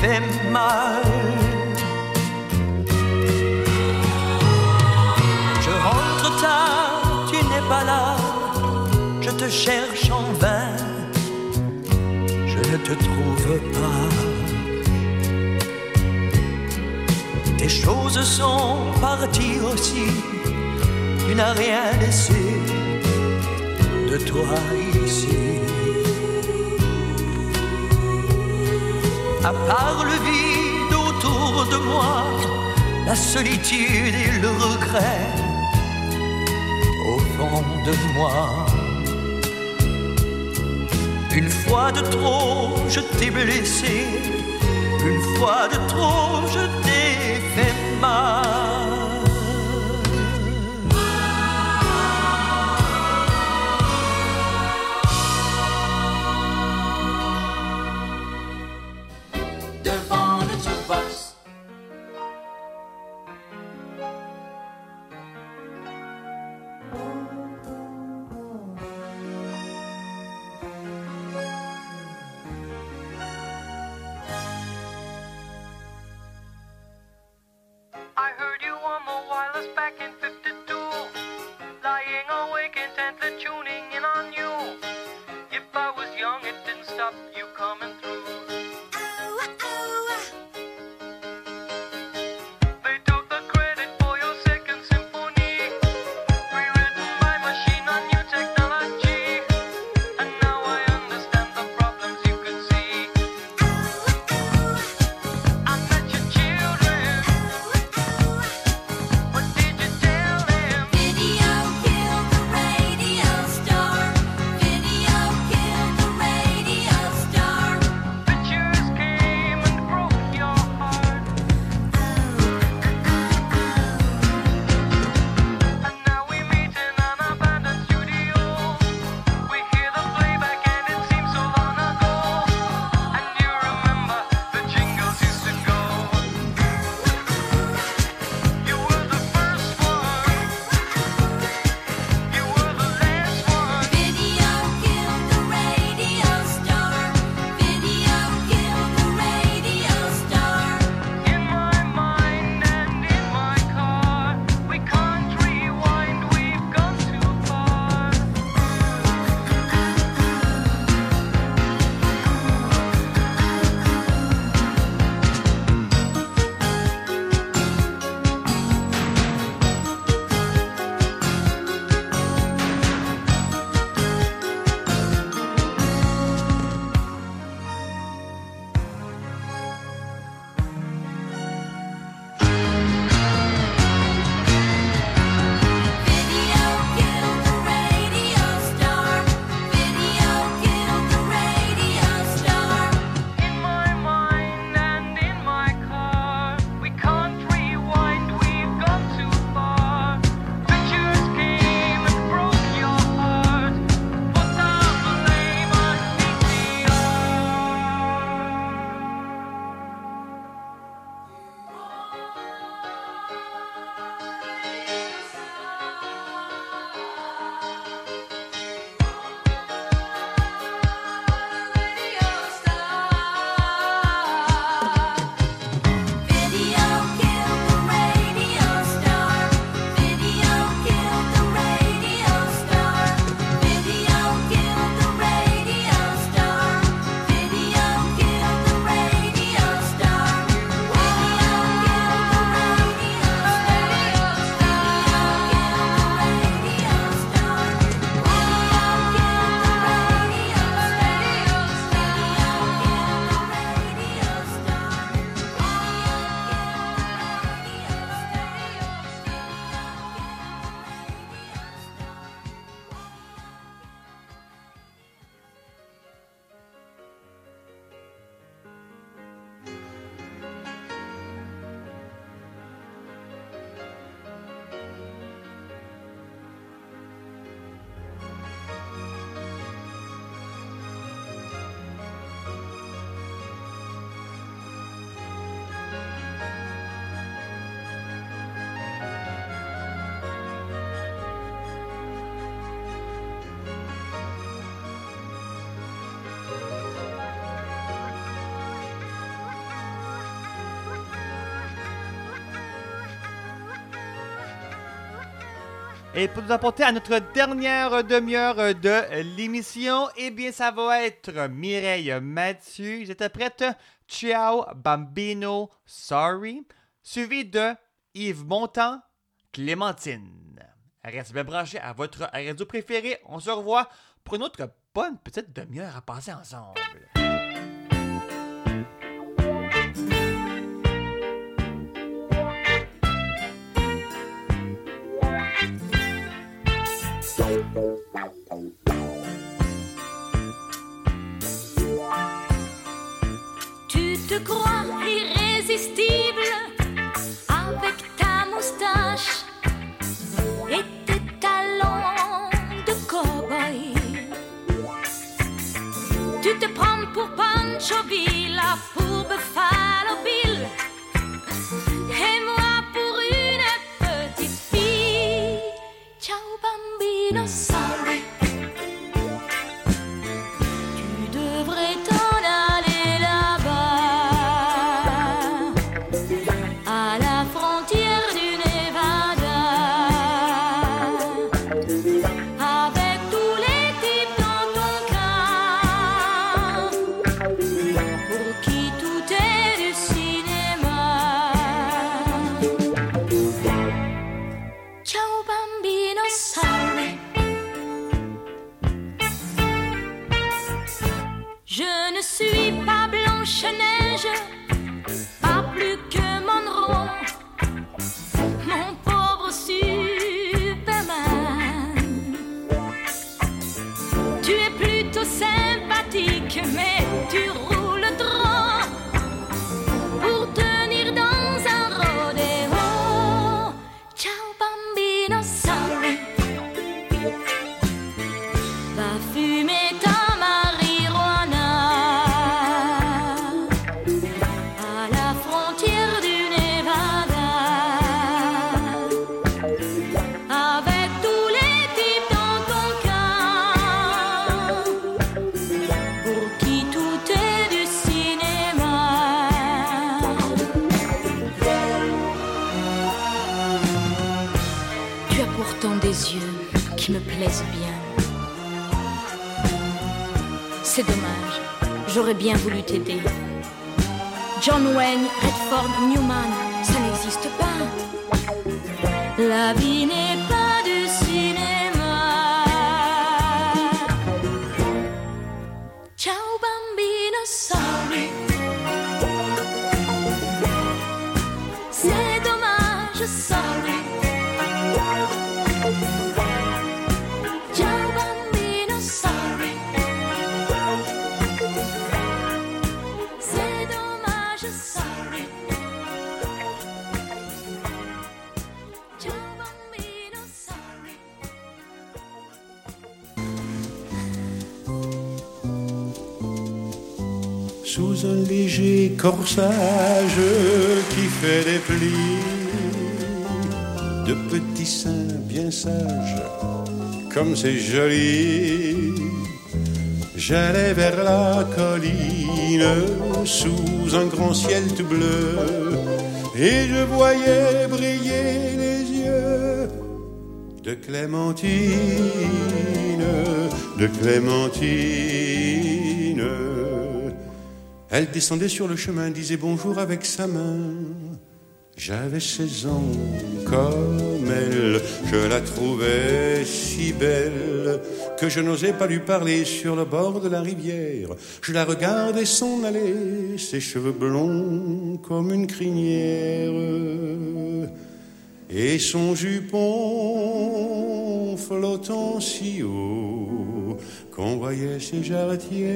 fait mal. Je rentre tard, tu n'es pas là, je te cherche en vain, je ne te trouve pas. Tes choses sont parties aussi, tu n'as rien laissé de toi ici. À part le vide autour de moi, la solitude et le regret au fond de moi. Une fois de trop, je t'ai blessé. Une fois de trop, je Et pour nous apporter à notre dernière demi-heure de l'émission, eh bien, ça va être Mireille Mathieu. Êtes prête? Ciao Bambino, Sorry. Suivi de Yves Montand, Clémentine. Reste bien branché à votre radio préférée. On se revoit pour une autre bonne petite demi-heure à passer ensemble. Te crois irrésistible avec ta moustache et tes talons de cow-boy. Tu te prends pour Pancho corsage qui fait des plis, de petits seins bien sages, comme c'est joli. J'allais vers la colline sous un grand ciel tout bleu et je voyais briller les yeux de Clémentine, de Clémentine. Elle descendait sur le chemin, disait bonjour avec sa main. J'avais 16 ans comme elle, je la trouvais si belle que je n'osais pas lui parler sur le bord de la rivière. Je la regardais s'en aller, ses cheveux blonds comme une crinière et son jupon flottant si haut qu'on voyait ses jarretières.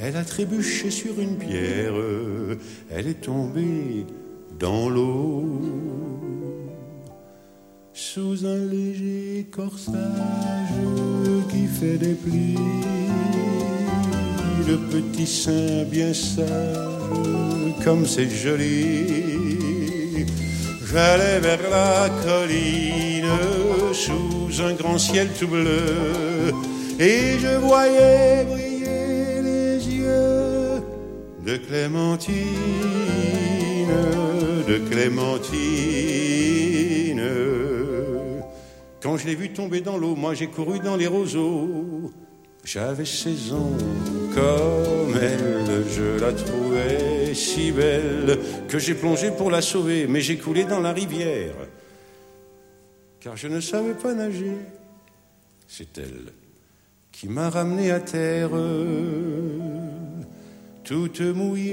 Elle a trébuché sur une pierre, elle est tombée dans l'eau. Sous un léger corsage qui fait des plis, le petit sein bien sage, comme c'est joli. J'allais vers la colline sous un grand ciel tout bleu et je voyais briller les yeux de Clémentine, de Clémentine. Quand je l'ai vu tomber dans l'eau, moi j'ai couru dans les roseaux. J'avais 16 ans, comme elle, je la trouvais si belle que j'ai plongé pour la sauver, mais j'ai coulé dans la rivière, car je ne savais pas nager. C'est elle qui m'a ramené à terre, toute mouillée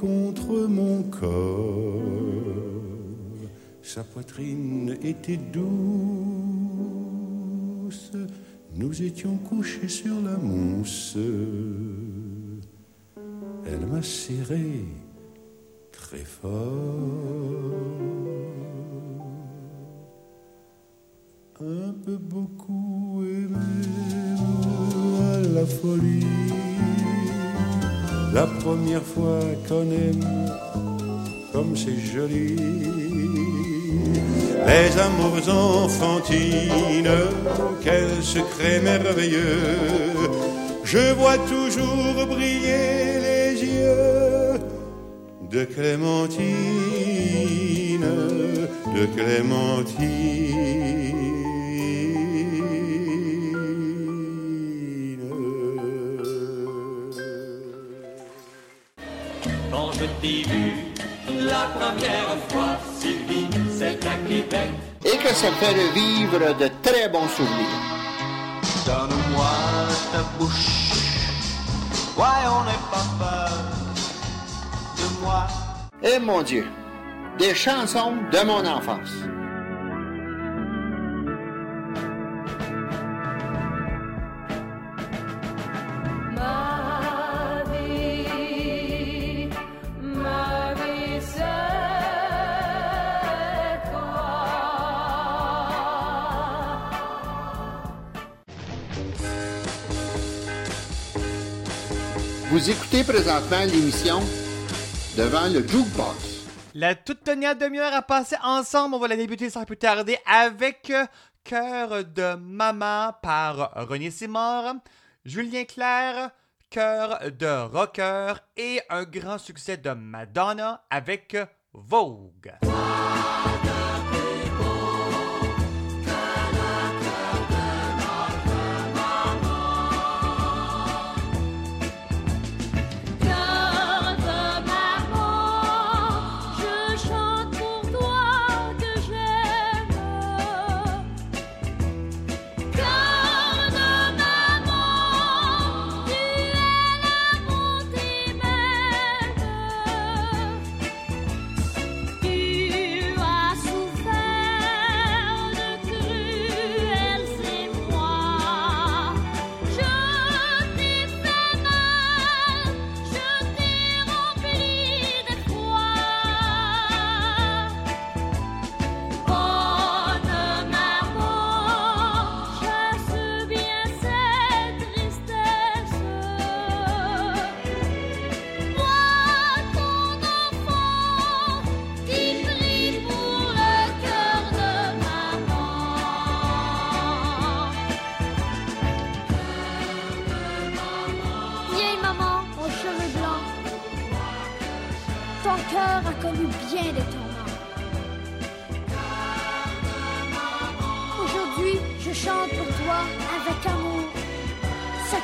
contre mon corps. Sa poitrine était douce, nous étions couchés sur la mousse. Elle m'a serré très fort. Un peu beaucoup même à la folie. La première fois qu'on aime comme c'est joli. Les amours enfantines, quel secret merveilleux. Je vois toujours briller les yeux de Clémentine, de Quand je t'ai vu la première fois, Sylvie. Et que ça fait revivre de très bons souvenirs. Donne-moi ta bouche, voyons n'aie pas peur de moi. Eh mon Dieu, des chansons de mon enfance. Vous écoutez présentement l'émission Devant le Jukebox. La toute dernière demi-heure à passer ensemble, on va la débuter sans plus tarder avec euh, Cœur de maman par René Simard, Julien Clerc, Cœur de rocker et un grand succès de Madonna avec Vogue.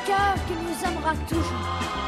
Cœur qui nous aimera toujours.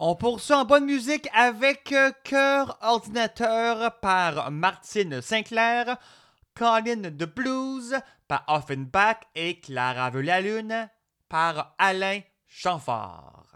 On poursuit en bonne musique avec euh, Cœur Ordinateur par Martine Sinclair, Colin de Blues par Offenbach et Clara veut la lune par Alain Chamfort.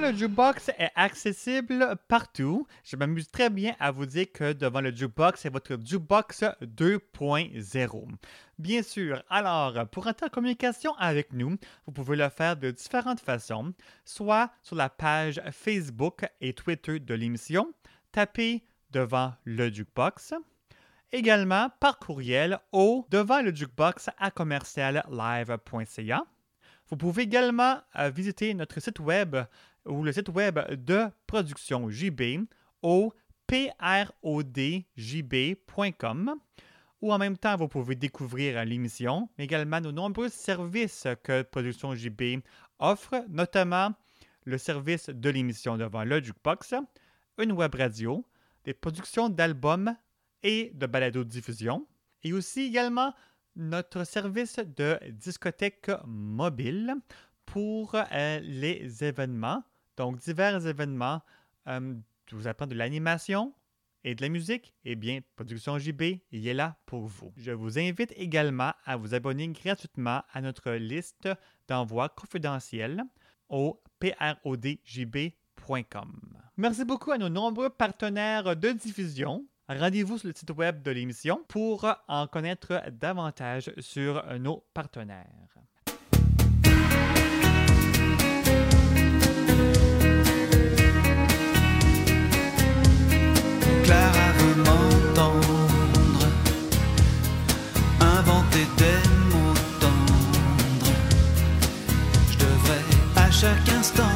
Le jukebox est accessible partout. Je m'amuse très bien à vous dire que Devant le jukebox, c'est votre jukebox 2.0. Bien sûr, alors, pour entrer en communication avec nous, vous pouvez le faire de différentes façons, soit sur la page Facebook et Twitter de l'émission, tapez devant le jukebox, également par courriel au devant le jukebox à commerciallive.ca. Vous pouvez également euh, visiter notre site web ou le site web de production JB au prodjb.com ou en même temps, vous pouvez découvrir l'émission, mais également nos nombreux services que Production JB offre, notamment le service de l'émission devant le jukebox, une web radio, des productions d'albums et de balado-diffusion, et aussi également notre service de discothèque mobile pour euh, les événements, donc divers événements. Je vous apprends de l'animation et de la musique, eh bien, Production JB, il est là pour vous. Je vous invite également à vous abonner gratuitement à notre liste d'envois confidentiels au prodjb.com. Merci beaucoup à nos nombreux partenaires de diffusion. Rendez-vous sur le site web de l'émission pour en connaître davantage sur nos partenaires. À chaque instant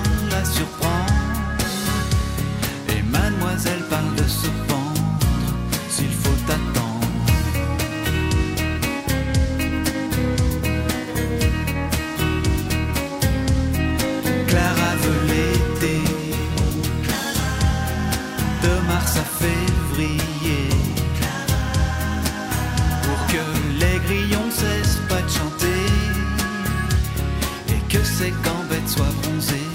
sua bronzeira.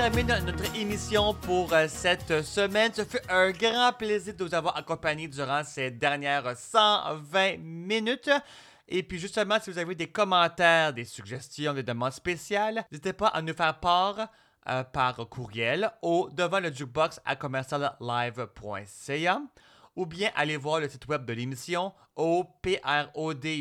Termine notre émission pour euh, cette semaine. Ce fut un grand plaisir de vous avoir accompagné durant ces dernières 120 minutes. Et puis justement, si vous avez des commentaires, des suggestions, des demandes spéciales, n'hésitez pas à nous faire part euh, par courriel au devant le jukebox à commerciallive.ca ou bien allez voir le site web de l'émission au prodgb.com.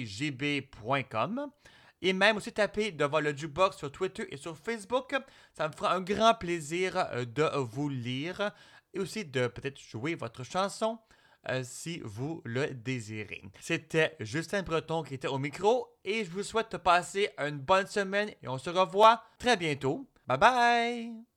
Et même aussi taper devant le jukebox sur Twitter et sur Facebook. Ça me fera un grand plaisir euh, de vous lire et aussi de peut-être jouer votre chanson euh, si vous le désirez. C'était Justin Breton qui était au micro et je vous souhaite de passer une bonne semaine et on se revoit très bientôt. Bye bye!